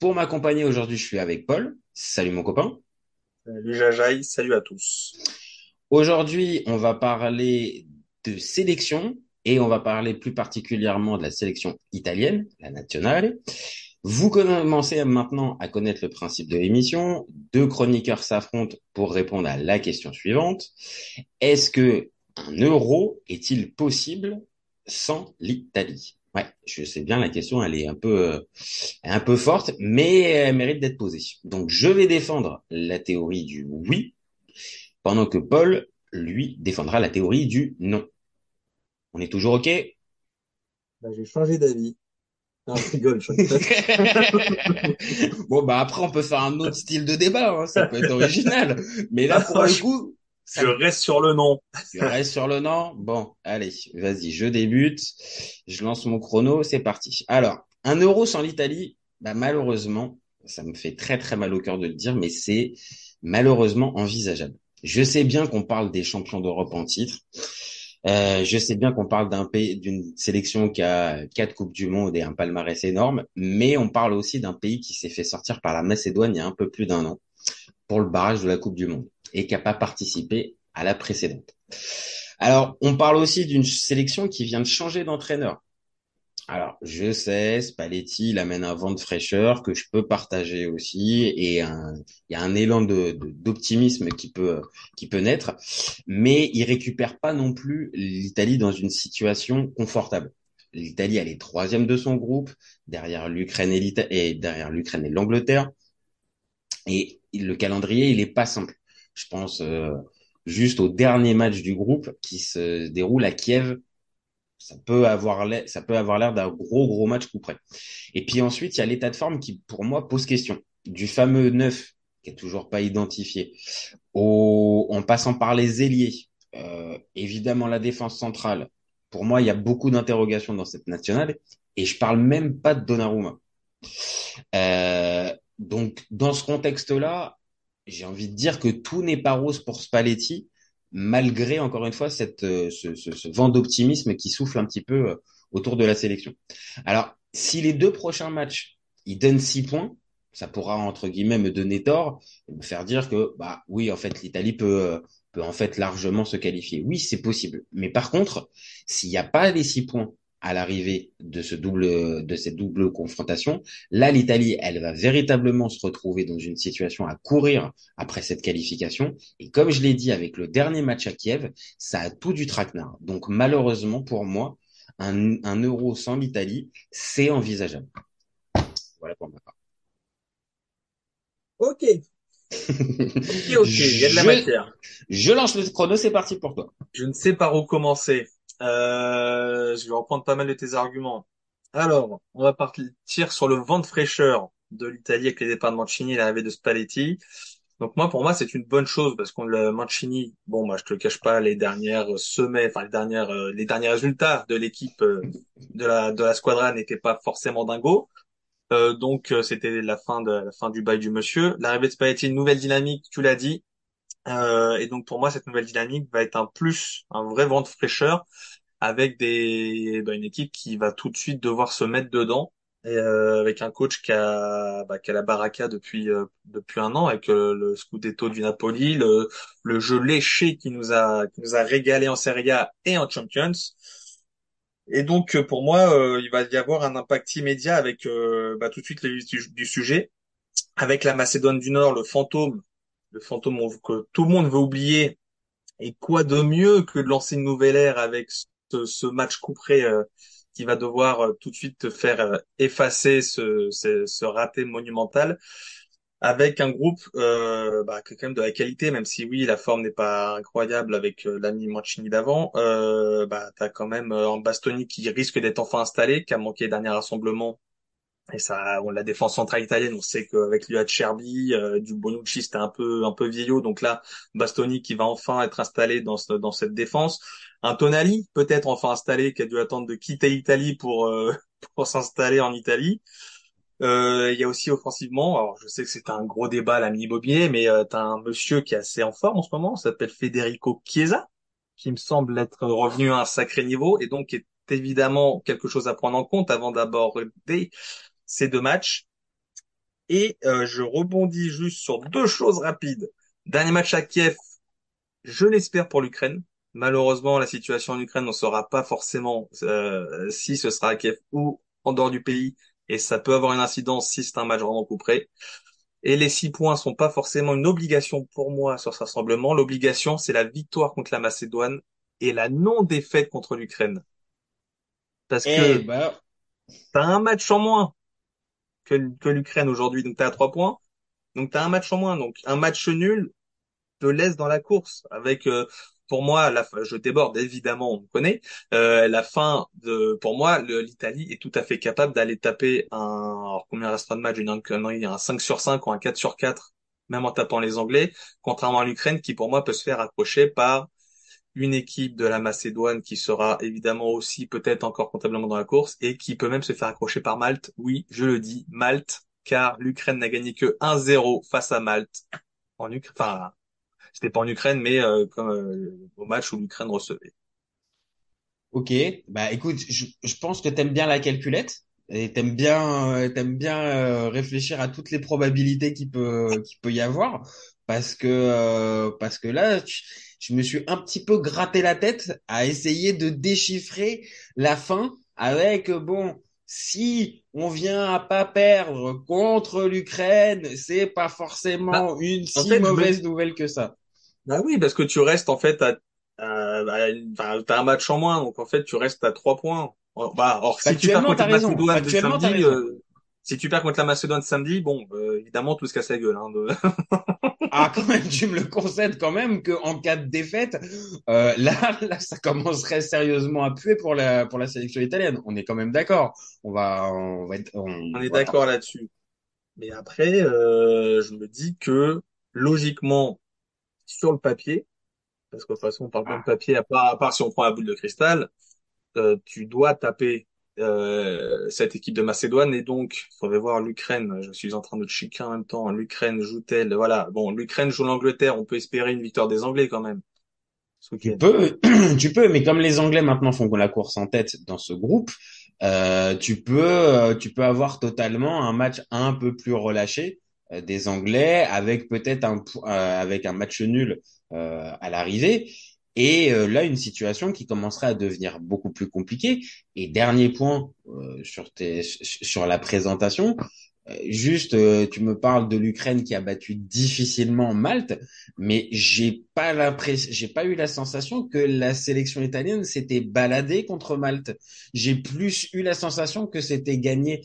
Pour m'accompagner aujourd'hui, je suis avec Paul. Salut mon copain. Salut Jajaï, salut à tous. Aujourd'hui, on va parler de sélection et on va parler plus particulièrement de la sélection italienne, la nationale. Vous commencez maintenant à connaître le principe de l'émission. Deux chroniqueurs s'affrontent pour répondre à la question suivante. Est-ce que un euro est-il possible sans l'Italie? Ouais, je sais bien, la question, elle est un peu, euh, un peu forte, mais elle mérite d'être posée. Donc, je vais défendre la théorie du oui, pendant que Paul, lui, défendra la théorie du non. On est toujours OK? Bah, J'ai changé d'avis. Non, je rigole. Je... bon, bah après, on peut faire un autre style de débat, hein, ça peut être original. Mais là, pour le coup, je reste sur le nom. Tu restes sur le nom Bon, allez, vas-y, je débute. Je lance mon chrono, c'est parti. Alors, un euro sans l'Italie, bah, malheureusement, ça me fait très très mal au cœur de le dire, mais c'est malheureusement envisageable. Je sais bien qu'on parle des champions d'Europe en titre. Euh, je sais bien qu'on parle d'un pays, d'une sélection qui a quatre coupes du monde et un palmarès énorme, mais on parle aussi d'un pays qui s'est fait sortir par la Macédoine il y a un peu plus d'un an pour le barrage de la Coupe du Monde et qui n'a pas participé à la précédente. Alors, on parle aussi d'une sélection qui vient de changer d'entraîneur. Alors, je sais, Spalletti, il amène un vent de fraîcheur que je peux partager aussi et il y a un élan d'optimisme qui peut, qui peut naître, mais il récupère pas non plus l'Italie dans une situation confortable. L'Italie, elle est troisième de son groupe, derrière l'Ukraine et, et derrière l'Ukraine et l'Angleterre. Et le calendrier, il est pas simple je pense euh, juste au dernier match du groupe qui se déroule à Kiev. Ça peut avoir l'air, d'un gros gros match coup près. Et puis ensuite, il y a l'état de forme qui, pour moi, pose question. Du fameux neuf qui est toujours pas identifié, au, en passant par les ailiers, euh, évidemment la défense centrale. Pour moi, il y a beaucoup d'interrogations dans cette nationale, et je parle même pas de Donnarumma. Euh, donc, dans ce contexte-là, j'ai envie de dire que tout n'est pas rose pour Spalletti, malgré encore une fois cette, euh, ce, ce, ce vent d'optimisme qui souffle un petit peu euh, autour de la sélection. Alors, si les deux prochains matchs, ils donnent six points, ça pourra entre guillemets me donner tort et me faire dire que bah oui en fait l'Italie peut euh, peut en fait largement se qualifier. Oui, c'est possible. Mais par contre, s'il n'y a pas les six points à l'arrivée de ce double, de cette double confrontation. Là, l'Italie, elle va véritablement se retrouver dans une situation à courir après cette qualification. Et comme je l'ai dit avec le dernier match à Kiev, ça a tout du traquenard. Donc, malheureusement, pour moi, un, un euro sans l'Italie, c'est envisageable. Voilà pour ma part. Ok. ok, ok, il y a de la matière. Je lance le chrono, c'est parti pour toi. Je ne sais pas où commencer. Euh, je vais reprendre pas mal de tes arguments. Alors, on va partir sur le vent de fraîcheur de l'Italie avec les départs de Mancini et l'arrivée de Spalletti. Donc moi, pour moi, c'est une bonne chose parce qu'on le Mancini, bon, moi, je te le cache pas, les dernières semaines, enfin les dernières, euh, les derniers résultats de l'équipe euh, de la de la squadra n'étaient pas forcément dingos. Euh, donc c'était la fin de la fin du bail du monsieur. L'arrivée de Spalletti, une nouvelle dynamique, tu l'as dit. Euh, et donc pour moi, cette nouvelle dynamique va être un plus, un vrai vent de fraîcheur avec des bah, une équipe qui va tout de suite devoir se mettre dedans et euh, avec un coach qui a bah, qui a la baraka depuis euh, depuis un an avec euh, le Scudetto du Napoli, le le jeu léché qui nous a qui nous a régalé en Serie A et en Champions. Et donc pour moi, il va y avoir un impact immédiat avec bah, tout de suite le du sujet avec la Macédoine du Nord, le fantôme le fantôme que tout le monde veut oublier. Et quoi de mieux que de lancer une nouvelle ère avec ce, match couperé euh, qui va devoir euh, tout de suite te faire euh, effacer ce, ce, raté monumental avec un groupe euh, bah, quand même de la qualité, même si oui la forme n'est pas incroyable avec l'ami Mancini d'avant, bah t'as quand même en Bastoni qui risque d'être enfin installé, qui a manqué le dernier rassemblement Et ça, on, la défense centrale italienne, on sait qu'avec lui à Cherby, euh, du Bonucci, c'était un peu un peu vieillot. Donc là, Bastoni qui va enfin être installé dans dans cette défense. Un Tonali peut-être enfin installé, qui a dû attendre de quitter l'Italie pour euh, pour s'installer en Italie. Euh, il y a aussi offensivement, alors je sais que c'est un gros débat la immobilier, mais euh, tu as un monsieur qui est assez en forme en ce moment, s'appelle Federico Chiesa, qui me semble être revenu à un sacré niveau et donc est évidemment quelque chose à prendre en compte avant d'aborder ces deux matchs. Et euh, je rebondis juste sur deux choses rapides. Dernier match à Kiev, je l'espère pour l'Ukraine. Malheureusement, la situation en Ukraine, on ne saura pas forcément euh, si ce sera à Kiev ou en dehors du pays et ça peut avoir une incidence si c'est un match vraiment couperé. Et les six points sont pas forcément une obligation pour moi sur ce rassemblement. L'obligation, c'est la victoire contre la Macédoine et la non-défaite contre l'Ukraine. Parce eh que bah... t'as un match en moins que, que l'Ukraine aujourd'hui, donc à trois points. Donc t'as un match en moins, donc un match nul te laisse dans la course avec euh, pour moi, la, je déborde évidemment, on me connaît. Euh, la fin de, pour moi, l'Italie est tout à fait capable d'aller taper un, alors combien restera de match, une un 5 sur 5 ou un 4 sur 4, même en tapant les Anglais, contrairement à l'Ukraine qui pour moi peut se faire accrocher par une équipe de la Macédoine qui sera évidemment aussi peut-être encore comptablement dans la course et qui peut même se faire accrocher par Malte. Oui, je le dis, Malte, car l'Ukraine n'a gagné que 1-0 face à Malte en Ukraine, enfin c'était pas en Ukraine, mais euh, comme euh, au match où l'Ukraine recevait. Ok, bah écoute, je, pense que t'aimes bien la calculette et t'aimes bien, euh, t'aimes bien réfléchir à toutes les probabilités qu'il peut, qu'il peut y avoir, parce que parce que là, je, me suis un petit peu gratté la tête à essayer de déchiffrer la fin avec bon. Si on vient à pas perdre contre l'Ukraine, c'est pas forcément bah, une si mauvaise nouvelle que ça. Bah oui, parce que tu restes en fait à, à, t'as un match en moins, donc en fait tu restes à trois points. Bah, or si tu perds contre la Macédoine samedi, euh, si tu perds contre la Macédoine samedi, bon, euh, évidemment tout se casse la gueule. Hein, de... ah quand même, tu me le concèdes quand même que en cas de défaite, euh, là, là, ça commencerait sérieusement à puer pour la pour la sélection italienne. On est quand même d'accord. On va, on va être, on, on est d'accord là-dessus. Mais après, euh, je me dis que logiquement, sur le papier, parce que de toute façon, on parle pas de papier, à part, à part si on prend la boule de cristal, euh, tu dois taper euh, cette équipe de Macédoine et donc il faudrait voir l'Ukraine. Je suis en train de checker en même temps. L'Ukraine joue-t-elle? Voilà. Bon, l'Ukraine joue l'Angleterre. On peut espérer une victoire des Anglais quand même. Tu peux, tu peux, mais comme les Anglais maintenant font la course en tête dans ce groupe, euh, tu peux, euh, tu peux avoir totalement un match un peu plus relâché euh, des Anglais avec peut-être un euh, avec un match nul euh, à l'arrivée et là une situation qui commencerait à devenir beaucoup plus compliquée et dernier point sur tes, sur la présentation juste tu me parles de l'Ukraine qui a battu difficilement Malte mais j'ai pas l'impression j'ai pas eu la sensation que la sélection italienne s'était baladée contre Malte j'ai plus eu la sensation que c'était gagné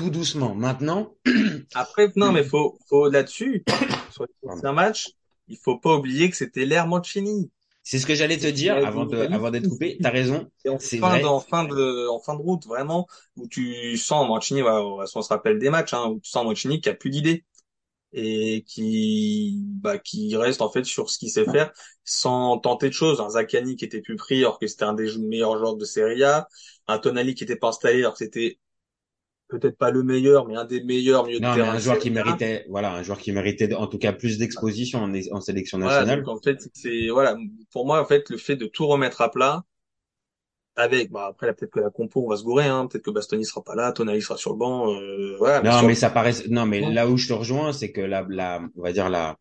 tout doucement. Maintenant. Après, non, mais faut, faut là-dessus, sur un match, il faut pas oublier que c'était l'ère Mancini. C'est ce que j'allais te dire avant de, avant d'être coupé. T'as raison. En fin de, en fin de route, vraiment, où tu sens Mancini, on se rappelle des matchs, hein, où tu sens Mancini qui a plus d'idées et qui, bah, qui reste en fait sur ce qu'il sait faire sans tenter de choses. Un Zaccani qui était plus pris alors que c'était un des meilleurs joueurs de Serie A, un Tonali qui était pas installé alors que c'était peut-être pas le meilleur, mais un des meilleurs milieux de terrain. un joueur qui méritait, voilà, un joueur qui méritait en tout cas plus d'exposition en, en, sélection nationale. en fait, c'est voilà, pour moi en fait le fait de tout remettre à plat avec, bah après peut-être que la compo on va se gourer, hein, peut-être que Bastoni sera pas là, Tonali sera sur le banc, euh, voilà. Non, mais, ça paraît, non, mais là où je te rejoins, c'est que la, la, on va dire la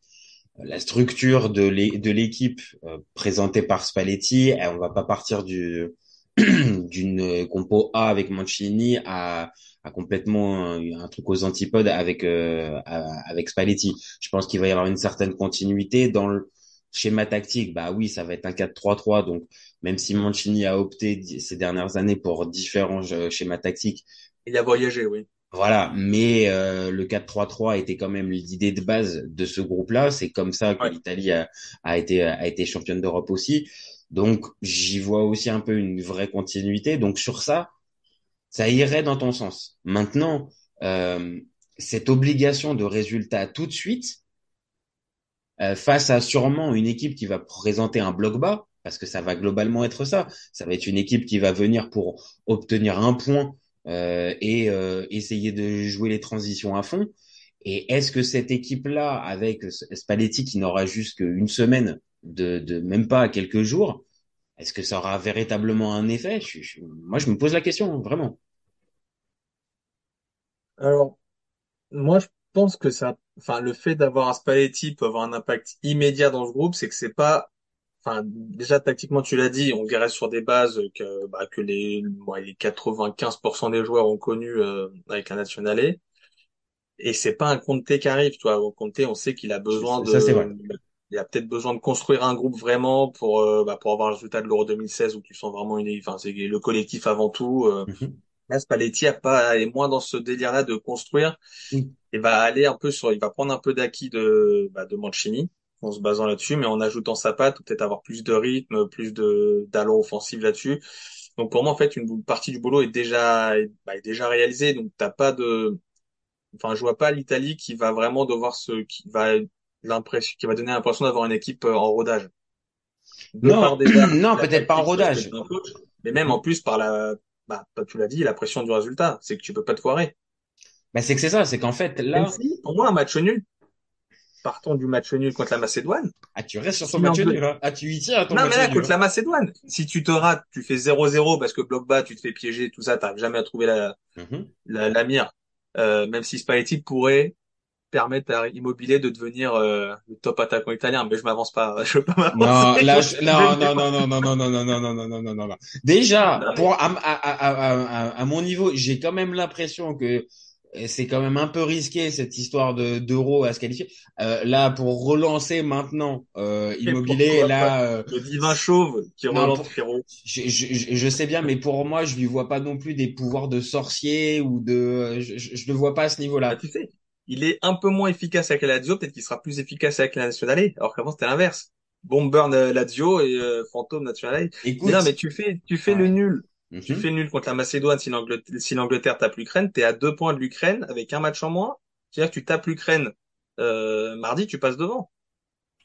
la structure de l'équipe euh, présentée par Spalletti, on va pas partir du d'une compo A avec Mancini à a complètement un, truc aux antipodes avec euh, avec Spalletti. Je pense qu'il va y avoir une certaine continuité dans le schéma tactique. Bah oui, ça va être un 4-3-3. Donc même si Mancini a opté ces dernières années pour différents euh, schémas tactiques, il a voyagé, oui. Voilà, mais euh, le 4-3-3 était quand même l'idée de base de ce groupe-là. C'est comme ça que l'Italie a, a, été a été championne d'Europe aussi. Donc j'y vois aussi un peu une vraie continuité. Donc sur ça, ça irait dans ton sens. Maintenant, euh, cette obligation de résultat tout de suite euh, face à sûrement une équipe qui va présenter un bloc bas, parce que ça va globalement être ça. Ça va être une équipe qui va venir pour obtenir un point euh, et euh, essayer de jouer les transitions à fond. Et est-ce que cette équipe-là, avec Spalletti qui n'aura juste qu'une semaine, de, de même pas quelques jours, est-ce que ça aura véritablement un effet? Moi, je me pose la question, vraiment. Alors, moi, je pense que ça, enfin, le fait d'avoir un Spalletti peut avoir un impact immédiat dans ce groupe, c'est que c'est pas, enfin, déjà tactiquement, tu l'as dit, on dirait sur des bases que, bah, que les, les 95% des joueurs ont connu euh, avec un nationalé. Et c'est pas un Conte qui arrive, toi. Conte, on sait qu'il a besoin de, ça, c'est vrai. Il a peut-être besoin de construire un groupe vraiment pour, euh, bah, pour avoir le résultat de l'Euro 2016 où tu sens vraiment une, enfin, c'est le collectif avant tout. Euh, Mhm. Là, Spalletti a pas, est moins dans ce délire-là de construire Oui. et va aller un peu sur, il va prendre un peu d'acquis de, bah, de Mancini en se basant là-dessus, mais en ajoutant sa patte, peut-être avoir plus de rythme, plus de d'allure offensive là-dessus. Donc pour moi, en fait, une partie du boulot est déjà, est, bah, est déjà réalisée. Donc t'as pas de, enfin, je vois pas l'Italie qui va vraiment devoir se, qui va l'impression, qui va donner l'impression d'avoir une équipe euh, en rodage. De Non, non, peut-être pas en rodage. coach, mais même en plus par la, bah, tu l'as dit, la pression du résultat, c'est que tu peux pas te foirer. Bah, c'est que c'est ça, c'est qu'en fait, là, si, pour moi, un match nul, partons du match nul contre la Macédoine. ah, tu restes sur ton match nul, hein. Ah, tu y tiens à ton Non, match mais là, nul, contre hein. la Macédoine, si tu te rates, tu fais 0-0 parce que bloc bas, tu te fais piéger, tout ça, t'arrives jamais à trouver la, Mhm. la, la mire. Euh, même si Spalletti pourrait permettre à Immobilier de devenir euh, le top attaquant italien, mais je m'avance pas, je veux pas Non, là, je- non, non, non, non, non, non, non, non, non, non, non, non, non, non, non. Déjà, pour à, à, à, à, mon niveau, j'ai quand même l'impression que euh, c'est quand même un peu risqué cette histoire de d'euro à se qualifier. Euh, là, pour relancer maintenant euh, Immobilier, là, euh, Le divin chauve qui Non, relance pour- je, je, je sais bien, mais pour moi, je lui vois pas non plus des pouvoirs de sorcier ou de, je, je, je le vois pas à ce Bah, niveau-là. tu sais, il est un peu moins efficace avec la Lazio, peut-être qu'il sera plus efficace avec la Nationale, alors qu'avant c'était l'inverse. Bomber euh, Lazio et euh, Fantôme Nationale. Écoute, Mais non, mais tu fais, tu fais Ouais. le nul. Mhm. Tu fais le nul contre la Macédoine si l'Angleterre, si l'Angleterre tape l'Ukraine, t'es à deux points de l'Ukraine avec un match en moins. C'est-à-dire que tu tapes l'Ukraine euh, mardi, tu passes devant.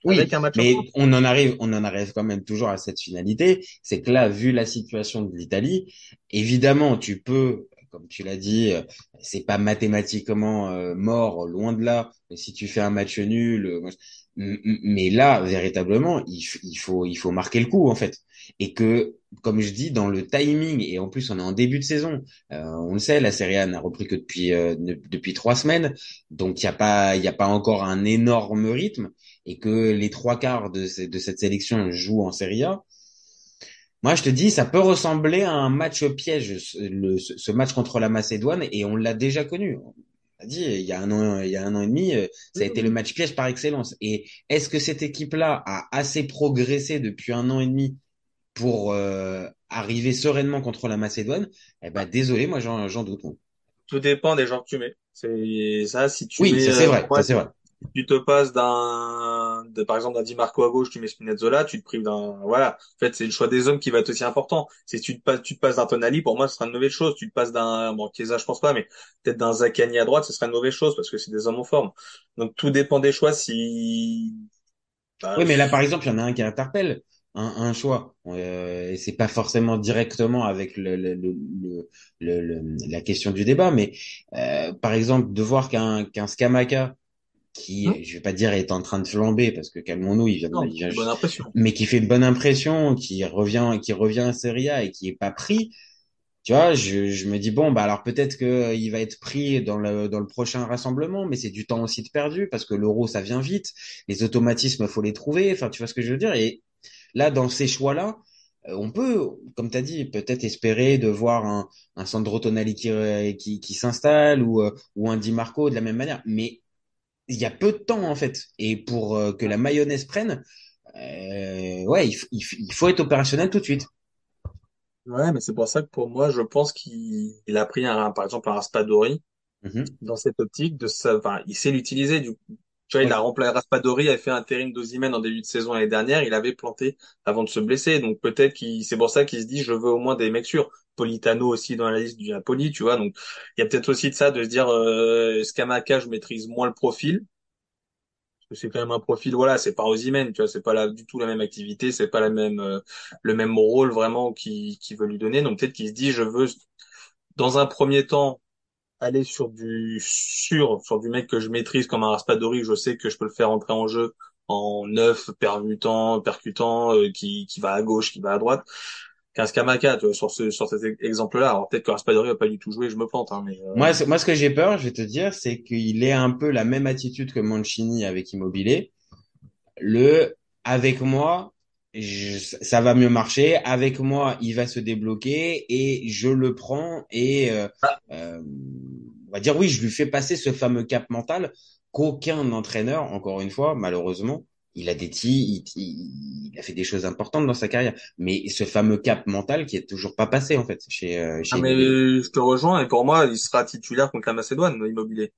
Oui, avec un match en mais moins. on en arrive, on en arrive quand même toujours à cette finalité. C'est que là, vu la situation de l'Italie, évidemment, tu peux, comme tu l'as dit, euh, c'est pas mathématiquement euh, mort, loin de là. Mais si tu fais un match nul, euh, mais là, véritablement, il, faut, il faut marquer le coup en fait. Et que, comme je dis, dans le timing, et en plus on est en début de saison, euh, on le sait, la Serie A n'a repris que depuis euh, depuis trois semaines, donc il y a pas, il y a pas encore un énorme rythme et que les trois quarts de, de cette sélection jouent en Serie A, moi je te dis, ça peut ressembler à un match piège, ce, match contre la Macédoine, et on l'a déjà connu. On l'a dit, il y a un an, il y a un an et demi, euh, ça a été le match piège par excellence. Et est-ce que cette équipe-là a assez progressé depuis un an et demi pour euh, arriver sereinement contre la Macédoine? Eh ben désolé, moi j'en doute. Tout dépend des gens que tu mets. C'est ça, si tu Oui, mets, ça c'est euh, vrai, moi, ça c'est vrai. Tu te passes d'un, de, par exemple, d'un Di Marco à gauche, tu mets Spinazzola, tu te prives d'un, voilà. En fait, c'est le choix des hommes qui va être aussi important. Si tu te passes, tu te passes d'un Tonali, pour moi, ce sera une mauvaise chose. Tu te passes d'un, bon, Chiesa, je pense pas, mais peut-être d'un Zaccani à droite, ce serait une mauvaise chose parce que c'est des hommes en forme. Donc, tout dépend des choix si, bah, Oui, mais là, par exemple, il y en a un qui interpelle un, un choix. Euh, et c'est pas forcément directement avec le, le, le, le- le- le- la question du débat, mais euh, par exemple, de voir qu'un qu'un Scamacca qui, Hum. je vais pas dire est en train de flamber, parce que calmons-nous, il vient, non, il vient bonne impression. mais qui fait une bonne impression, qui revient, qui revient à Serie A et qui est pas pris. Tu vois, je, je me dis bon, bah alors peut-être que euh, il va être pris dans le dans le prochain rassemblement, mais c'est du temps aussi de perdu parce que l'euro ça vient vite, les automatismes faut les trouver. Enfin, tu vois ce que je veux dire? Et là, dans ces choix-là, euh, on peut, comme tu as dit, peut-être espérer de voir un un Sandro Tonali qui euh, qui, qui s'installe ou ou un Di Marco de la même manière, mais il y a peu de temps en fait, et pour euh, que la mayonnaise prenne, euh, ouais, il, il il faut être opérationnel tout de suite. Ouais, mais c'est pour ça que pour moi, je pense qu'il il a pris un, par exemple, un Raspadori Mhm. dans cette optique de ça, enfin, il sait l'utiliser du coup. Tu vois, il a remplacé Raspadori, avait fait un intérim d'Osimhen en début de saison l'année dernière, il avait planté avant de se blesser, donc peut-être qu'il, c'est pour ça qu'il se dit, je veux au moins des mecs sûrs. Politano aussi dans la liste du Napoli, tu vois. Donc, il y a peut-être aussi de ça, de se dire, euh, Scamacca, je maîtrise moins le profil? Parce que c'est quand même un profil, voilà, c'est pas Osimhen, tu vois, c'est pas la, du tout la même activité, c'est pas la même, euh, le même rôle vraiment qui, qui veut lui donner. Donc, peut-être qu'il se dit, je veux, dans un premier temps, aller sur du sûr, sur du mec que je maîtrise comme un Raspadori, je sais que je peux le faire entrer en jeu en neuf, permutant, percutant, euh, qui, qui va à gauche, qui va à droite. Qu'un Scamaca, tu vois, sur ce, sur cet exemple-là. Alors peut-être que Raspadori va pas du tout jouer, je me plante, hein, mais. euh, Moi, moi, ce que j'ai peur, je vais te dire, c'est qu'il ait un peu la même attitude que Mancini avec Immobilier. Le, avec moi, je- ça va mieux marcher. Avec moi, il va se débloquer et je le prends et euh, euh, on va dire oui, je lui fais passer ce fameux cap mental qu'aucun entraîneur, encore une fois, malheureusement, il a des ti- il, il- il a fait des choses importantes dans sa carrière, mais ce fameux cap mental qui est toujours pas passé en fait chez euh, chez Ah, mais je te rejoins, et pour moi, il sera titulaire contre la Macédoine, Immobilier.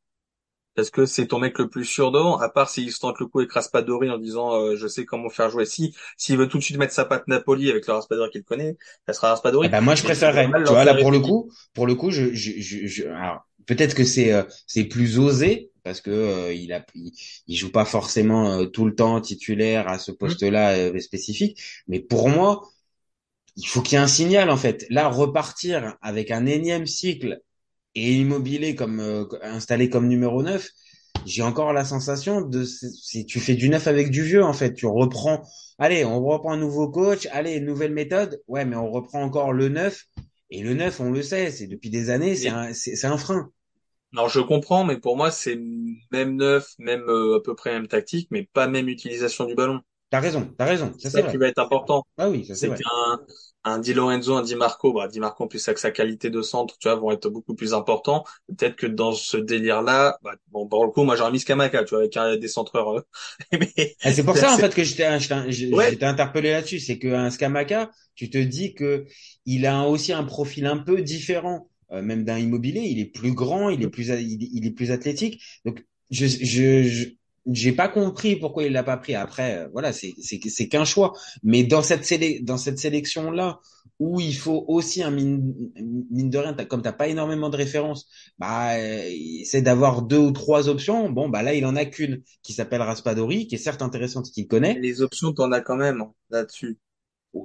Parce que c'est ton mec le plus sûr devant, à part s'il se tente le coup avec Raspadori en disant euh, je sais comment faire jouer. Si s'il veut tout de suite mettre sa patte Napoli avec le Raspadori qu'il connaît, ça sera Eh Raspadori. ben moi je préférerais. Tu vois là pour le coup, pour le coup, je, je, je, je- alors peut-être que c'est euh, c'est plus osé parce que euh, il a il, il joue pas forcément euh, tout le temps titulaire à ce Hum. poste-là euh, spécifique, mais pour moi il faut qu'il y ait un signal en fait. Là repartir avec un énième cycle et immobilier comme euh, installé comme numéro 9, j'ai encore la sensation de si tu fais du neuf avec du vieux en fait, tu reprends allez, on reprend un nouveau coach, allez, nouvelle méthode. Ouais, mais on reprend encore le neuf et le neuf, on le sait, c'est depuis des années, un c'est un frein. Alors je comprends, mais pour moi c'est même neuf, même euh, à peu près même tactique, mais pas même utilisation du ballon. T'as raison, t'as raison, ça C'est ça qui va être important. Ah oui, ça c'est C'est vrai. qu'un un Di Lorenzo, un Di Marco, bah Di Marco en plus avec sa qualité de centre, tu vois, vont être beaucoup plus importants. Peut-être que dans ce délire-là, bah, bon pour le coup, moi j'aurais mis Scamaca, tu vois, avec un des centreurs. euh, mais Ah, c'est pour ça en fait que j'étais j'étais j'ai- Ouais. interpellé là-dessus, c'est qu'un Scamaca, tu te dis que il a aussi un profil un peu différent, euh, même d'un immobilier. Il est plus grand, il est plus il, est- plus athlétique. Donc je je je- j'ai pas compris pourquoi il l'a pas pris. Après euh, voilà, c'est c'est c'est qu'un choix. Mais dans cette sélec dans cette sélection là où il faut aussi un mine, mine de rien, t'as- comme t'as pas énormément de références, bah euh, c'est d'avoir deux ou trois options. Bon bah là il en a qu'une qui s'appelle Raspadori, qui est certes intéressante, qu'il connaît. les options t'en as quand même hein, là-dessus.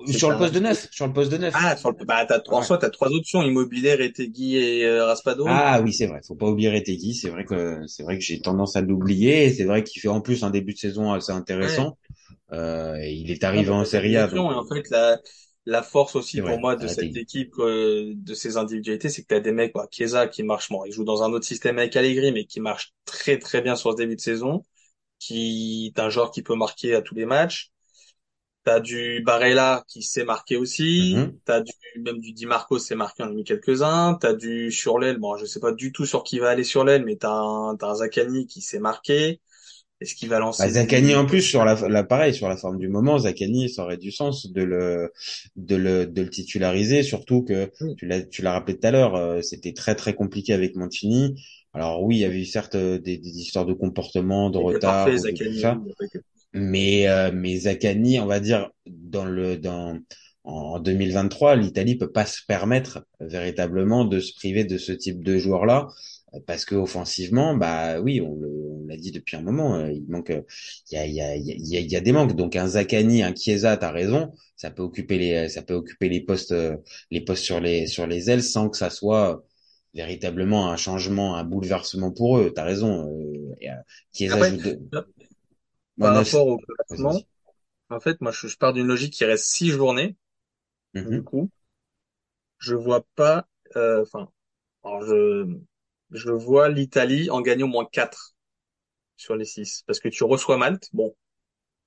Sur le poste de neuf, sur le poste de neuf. Ah, sur le, bah, t'as, en Ouais. soi, t'as trois options, Immobilier, Retegui et euh, Raspadori. Ah oui, c'est vrai. Faut pas oublier Retegui. C'est vrai que c'est vrai que j'ai tendance à l'oublier. C'est vrai qu'il fait en plus un début de saison assez intéressant. Euh, et il est arrivé Ah, bah, en Serie A. donc- Et en fait, la, la force aussi pour vrai, moi de cette équipe, euh, de ses individualités, c'est que t'as des mecs, quoi, Chiesa qui marche, bon, il joue dans un autre système avec Allegri, mais qui marche très très bien sur ce début de saison, qui est un joueur qui peut marquer à tous les matchs. T'as du Barella qui sait marquer aussi. Mhm. T'as du, même du Di Marco sait marquer, on en a mis quelques-uns. T'as du sur l'aile. Bon, je sais pas du tout sur qui va aller sur l'aile, mais t'as un, Zaccani qui sait marquer. Est-ce qu'il va lancer Bah, Zaccani en plus sur la, la pareil sur la forme du moment, Zaccani ça aurait du sens de le de le de le titulariser, surtout que tu l'as tu l'as rappelé tout à l'heure, euh, c'était très très compliqué avec Mancini. Alors oui, il y avait eu certes euh, des, des histoires de comportement, de retard, parfait, tout ça. Mais euh, mais Zaccani, on va dire dans le dans en 2023, l'Italie peut pas se permettre véritablement de se priver de ce type de joueur-là euh, parce que offensivement, bah oui, on l'a dit depuis un moment, euh, il manque, il y a il y a il y a, il y a des manques. Donc un Zaccani, un Chiesa, t'as raison, ça peut occuper les ça peut occuper les postes euh, les postes sur les sur les ailes sans que ça soit véritablement un changement, un bouleversement pour eux. T'as raison. Euh, euh, Chiesa Après, joue de... par rapport au classement, en fait, moi, je, je pars d'une logique qui reste six journées. Du Mhm. coup, je vois pas, euh, enfin, alors je, je vois l'Italie en gagnant au moins quatre sur les six. Parce que tu reçois Malte. Bon,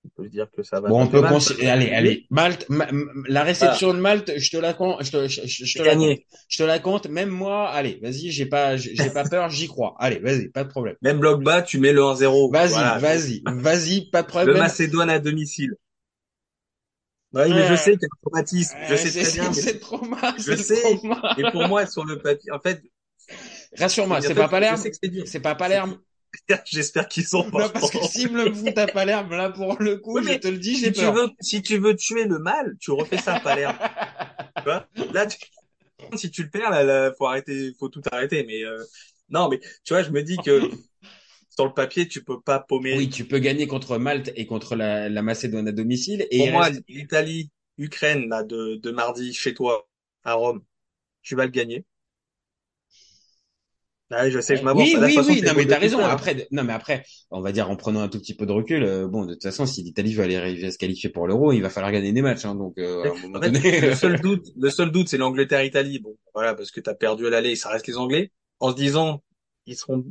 on peut se dire que ça va Bon, on peut Malte, Allez, allez. Malte, ma- ma- la réception de Malte, je te la compte, je te, je, je- je te C'est la compte. Je te la compte. Même moi, allez, vas-y, j'ai pas, j'ai pas peur, j'y crois. Allez, vas-y, pas de problème. Même bloc bas, tu mets le 1-0. Vas-y, Voilà. vas-y, vas-y, pas de Le problème. Macédoine à domicile. Oui, mais je sais qu'il y a un traumatisme. Je sais très bien. c'est- mal, Je sais. Et pour moi, sur le papier, en fait, Rassure-moi, c'est pas Palerme. C'est pas Palerme. J'espère qu'ils sont pas. Non, parce que s'ils me le foutent à Palerme, là, pour le coup, Oui, je te le dis, si j'ai tu peur. veux, si tu veux tuer le mal, tu refais ça à Palerme. tu vois? Là, tu... si tu le perds, là, là, faut arrêter, faut tout arrêter. Mais euh, non, mais tu vois, je me dis que sur le papier, tu peux pas paumer. Oui, tu peux gagner contre Malte et contre la, la Macédoine à domicile. Et Pour moi, reste- l'Italie, Ukraine, là, de, de mardi chez toi à Rome, tu vas le gagner. Ah, je sais, je m'avance. Oui, oui, façon, oui. Non, mais t'as raison. faire. Après, non, mais après, on va dire en prenant un tout petit peu de recul. euh, bon, de toute façon, si l'Italie veut aller arriver à se qualifier pour l'Euro, il va falloir gagner des matchs. Hein, donc, euh, à un moment En fait, donné. le seul doute, le seul doute, c'est l'Angleterre-Italie. Bon, voilà, parce que t'as perdu à l'aller, ça reste les Anglais. En se disant, ils seront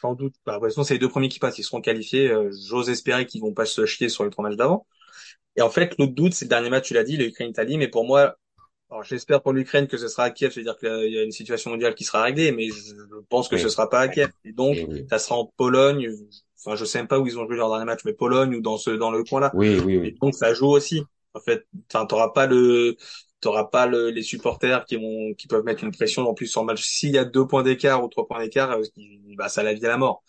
sans doute, bah, de toute façon, c'est les deux premiers qui passent, ils seront qualifiés. Euh, J'ose espérer qu'ils vont pas se chier sur les trois matchs d'avant. Et en fait, l'autre doute, c'est le dernier match, tu l'as dit, l'Ukraine-Italie. Mais pour moi, alors j'espère pour l'Ukraine que ce sera à Kiev, c'est-à-dire qu'il y a une situation mondiale qui sera réglée, mais je pense que Oui. ce sera pas à Kiev. Et donc, Eh oui. ça sera en Pologne. Enfin, je sais même pas où ils ont joué leur dernier match, mais Pologne ou dans ce dans le coin là. Oui, oui, Et oui. donc ça joue aussi. En fait, enfin, t'auras pas le, t'auras pas le, les supporters qui vont, qui peuvent mettre une pression en plus sur le match. S'il y a deux points d'écart ou trois points d'écart, euh, bah ça la vie à la mort.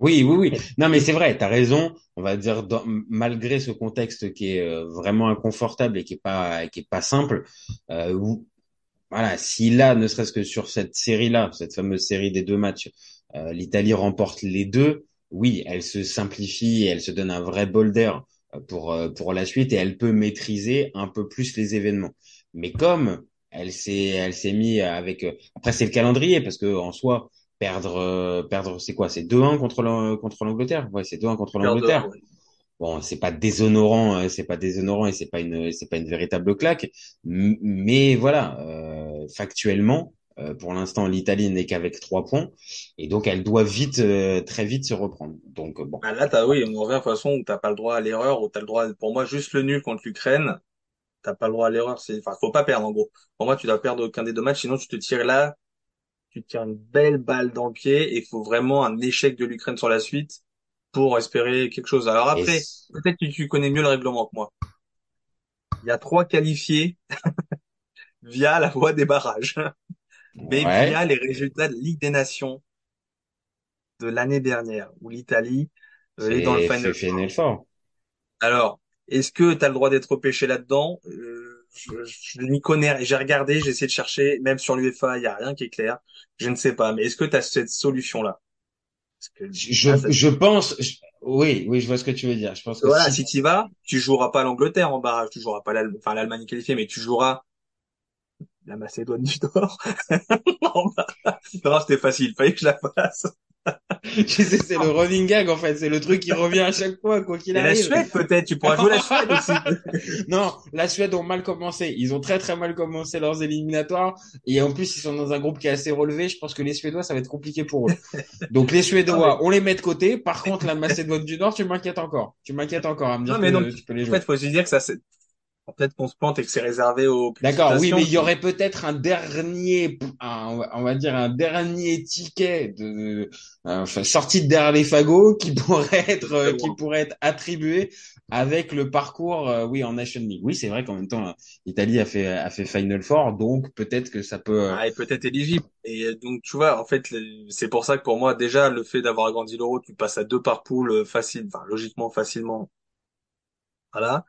Oui, oui, oui. Non, mais c'est vrai, t'as raison. On va dire, dans- malgré ce contexte qui est euh, vraiment inconfortable et qui est pas, qui est pas simple, euh, où, voilà, si là, ne serait-ce que sur cette série-là, cette fameuse série des deux matchs, euh, l'Italie remporte les deux, oui, elle se simplifie et elle se donne un vrai bol d'air euh, pour, euh, pour la suite et elle peut maîtriser un peu plus les événements. Mais comme elle s'est, elle s'est mis avec, après c'est le calendrier parce que en soi, perdre, euh, perdre, c'est quoi? C'est 2-1 contre l'An- contre l'Angleterre? Ouais, c'est 2-1 contre l'Angleterre. Ouais. Bon, c'est pas déshonorant, euh, c'est pas déshonorant et c'est pas une, c'est pas une véritable claque. Mais voilà, euh, factuellement, euh, pour l'instant, l'Italie n'est qu'avec trois points et donc elle doit vite, euh, très vite se reprendre. Donc euh, bon, Bah là, t'as, oui, on revient de toute façon où t'as pas le droit à l'erreur, où t'as le droit, pour moi, juste le nul contre l'Ukraine, t'as pas le droit à l'erreur, c'est, enfin, faut pas perdre, en gros. Pour moi, tu dois perdre aucun des deux matchs, sinon tu te tires là, tu tires une belle balle dans le pied, et il faut vraiment un échec de l'Ukraine sur la suite pour espérer quelque chose. Alors après, peut-être que tu connais mieux le règlement que moi. Il y a trois qualifiés via la voie des barrages, mais ouais, via les résultats de Ligue des Nations de l'année dernière, où l'Italie euh, est dans le Final fait Final Four. Alors, est-ce que tu as le droit d'être repêché là-dedans? Euh, Je, je n'y connais, j'ai regardé, j'ai essayé de chercher, même sur l'UEFA, il y a rien qui est clair. Je ne sais pas, mais est-ce que tu as cette solution-là? Que Je, là, ça- je pense, je- oui, oui, je vois ce que tu veux dire. Je pense que voilà, si si tu y vas, tu joueras pas l'Angleterre en barrage, tu joueras pas l'Allemagne, enfin l'Allemagne est qualifiée, mais tu joueras la Macédoine du Nord. non, bah, non, c'était facile, fallait que je la fasse. c'est le running gag en fait, c'est le truc qui revient à chaque fois, quoi qu'il Et la arrive. Suède peut-être, tu pourras jouer la Suède aussi. Non, la Suède ont mal commencé. Ils ont très très mal commencé leurs éliminatoires. Et en plus, ils sont dans un groupe qui est assez relevé. Je pense que les Suédois, ça va être compliqué pour eux. Donc les Suédois, on les met de côté. Par contre, la Macédoine du Nord, tu m'inquiètes encore. Tu m'inquiètes encore à me dire Non, mais que non, tu peux les En fait, faut se dire que ça, c'est peut-être qu'on se plante et que c'est réservé aux D'accord, oui, mais il y aurait peut-être un dernier, un- on va dire un dernier ticket de, enfin, sorti de derrière les fagots qui pourrait être, euh, qui pourrait être attribué avec le parcours, euh, oui, en Nation League. Oui, c'est vrai qu'en même temps, euh, l'Italie a fait, a fait Final Four, donc peut-être que ça peut. euh, Ah, est peut-être éligible. Et euh, donc, tu vois, en fait, c'est pour ça que pour moi, déjà, le fait d'avoir agrandi l'euro, tu passes à deux par poule euh, facile, enfin, logiquement, facilement. Voilà.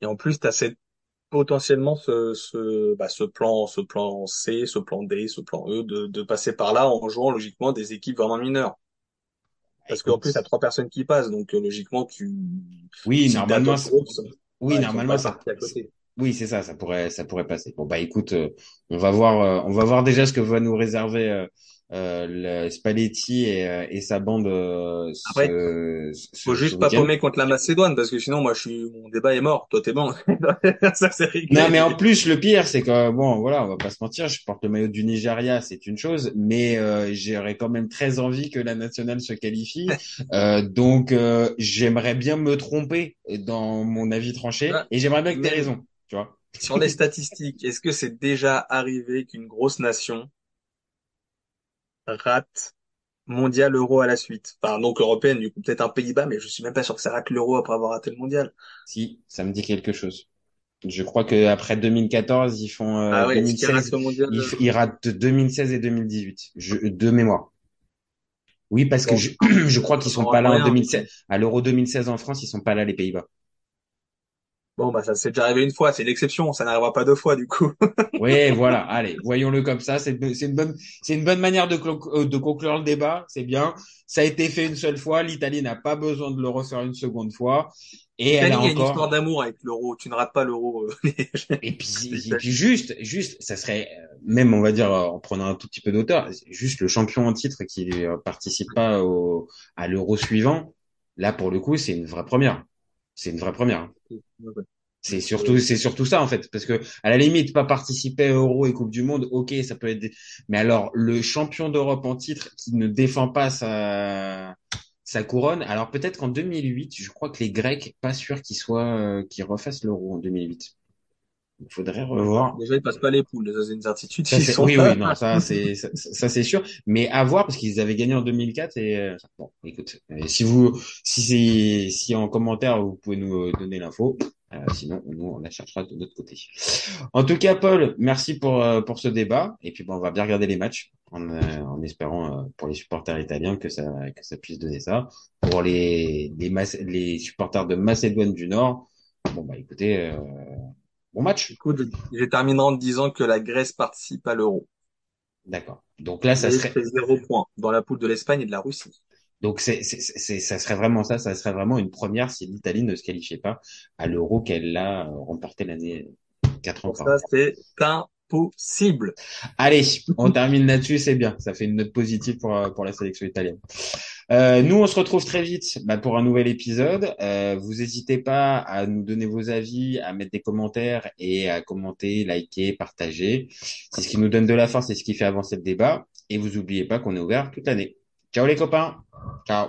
Et en plus, tu as cette, potentiellement ce, ce, bah, ce plan, ce plan C, ce plan D, ce plan E, de, de passer par là en jouant logiquement des équipes vraiment mineures. Parce qu'en plus, t'as trois personnes qui passent, donc euh, logiquement, tu. oui, si normalement, ça- oui, ouais, normalement, ça, partis à côté. oui, c'est ça, ça pourrait, ça pourrait passer. Bon, bah, écoute, euh, on va voir, euh, on va voir déjà ce que va nous réserver, le Spalletti et, euh, et sa bande, euh, Après, ce, ce- Faut ce juste pas paumer contre la Macédoine, parce que sinon, moi, je suis, mon débat est mort. Toi, t'es bon. ça, c'est réglé. Non, mais en plus, le pire, c'est que, bon, voilà, on va pas se mentir, je porte le maillot du Nigeria, c'est une chose, mais euh, j'aurais quand même très envie que la nationale se qualifie. Euh, donc, euh, j'aimerais bien me tromper dans mon avis tranché, Ouais. et j'aimerais bien que Mais- raison, tu vois. Sur les statistiques, est-ce que c'est déjà arrivé qu'une grosse nation rate mondial euro à la suite? Enfin, donc européenne, du coup, peut-être un Pays-Bas, mais je suis même pas sûr que ça rate l'euro après avoir raté le mondial. Si, ça me dit quelque chose. Je crois que après 2014, ils font euh, ah ouais, est-ce qu'il rate 2016, le mondial? ils, ils ratent 2016 et 2018, je, de mémoire. Oui, parce que je, je crois qu'ils sont pas là en change rien. 2016. À l'Euro 2016 en France, ils sont pas là les Pays-Bas. Bon, bah, ça s'est déjà arrivé une fois, c'est l'exception, ça n'arrivera pas deux fois, du coup. Oui, voilà. Allez, voyons-le comme ça. C'est une bonne, c'est une bonne manière de, euh, de conclure le débat. C'est bien. Ça a été fait une seule fois. L'Italie n'a pas besoin de le refaire une seconde fois. Et elle a il y a une histoire encore. d'amour avec l'euro. Tu ne rates pas l'euro. euh. Et puis, et puis juste, juste, ça serait euh, même, on va dire, en prenant un tout petit peu d'auteur, juste le champion en titre qui participe pas au, à l'euro suivant. Là, pour le coup, c'est une vraie première. C'est une vraie première. C'est surtout, c'est surtout ça, en fait. Parce que, à la limite, pas participer à Euro et Coupe du Monde, ok, ça peut être, des- mais alors, le champion d'Europe en titre qui ne défend pas sa, sa couronne, alors peut-être qu'en 2008, je crois que les Grecs, pas sûr qu'ils soient, euh, qu'ils refassent l'Euro en 2008. Il faudrait revoir. Déjà, ils passent pas les poules, ça c'est une certitude. Ça, c'est- oui, oui, non, ça, c'est, ça, ça, c'est sûr. Mais à voir, parce qu'ils avaient gagné en 2004 et, euh, bon, écoute, euh, si vous, si c'est, si en commentaire vous pouvez nous euh, donner l'info, euh, sinon, nous, on la cherchera de notre côté. En tout cas, Paul, merci pour, euh, pour ce débat. Et puis, bon, on va bien regarder les matchs en, euh, en espérant, euh, pour les supporters italiens que ça, que ça puisse donner ça. Pour les, les, les supporters de Macédoine du Nord, bon, bah, écoutez, euh, bon match. Écoute, je, terminerai en disant que la Grèce participe à l'euro. D'accord. Donc là, ça Et serait, zéro point dans la poule de l'Espagne et de la Russie. Donc c'est, ça serait vraiment ça, ça serait vraiment une première si l'Italie ne se qualifiait pas à l'Euro qu'elle a remporté l'année quatre ans Pour par ça, c'est impossible. Allez, on termine là-dessus, c'est bien, ça fait une note positive pour, euh, pour la sélection italienne. Euh, nous, on se retrouve très vite bah, pour un nouvel épisode. Euh, vous n'hésitez pas à nous donner vos avis, à mettre des commentaires et à commenter, liker, partager. C'est ce qui nous donne de la force, c'est ce qui fait avancer le débat. Et vous n'oubliez pas qu'on est ouvert toute l'année. Ciao les copains. Ciao.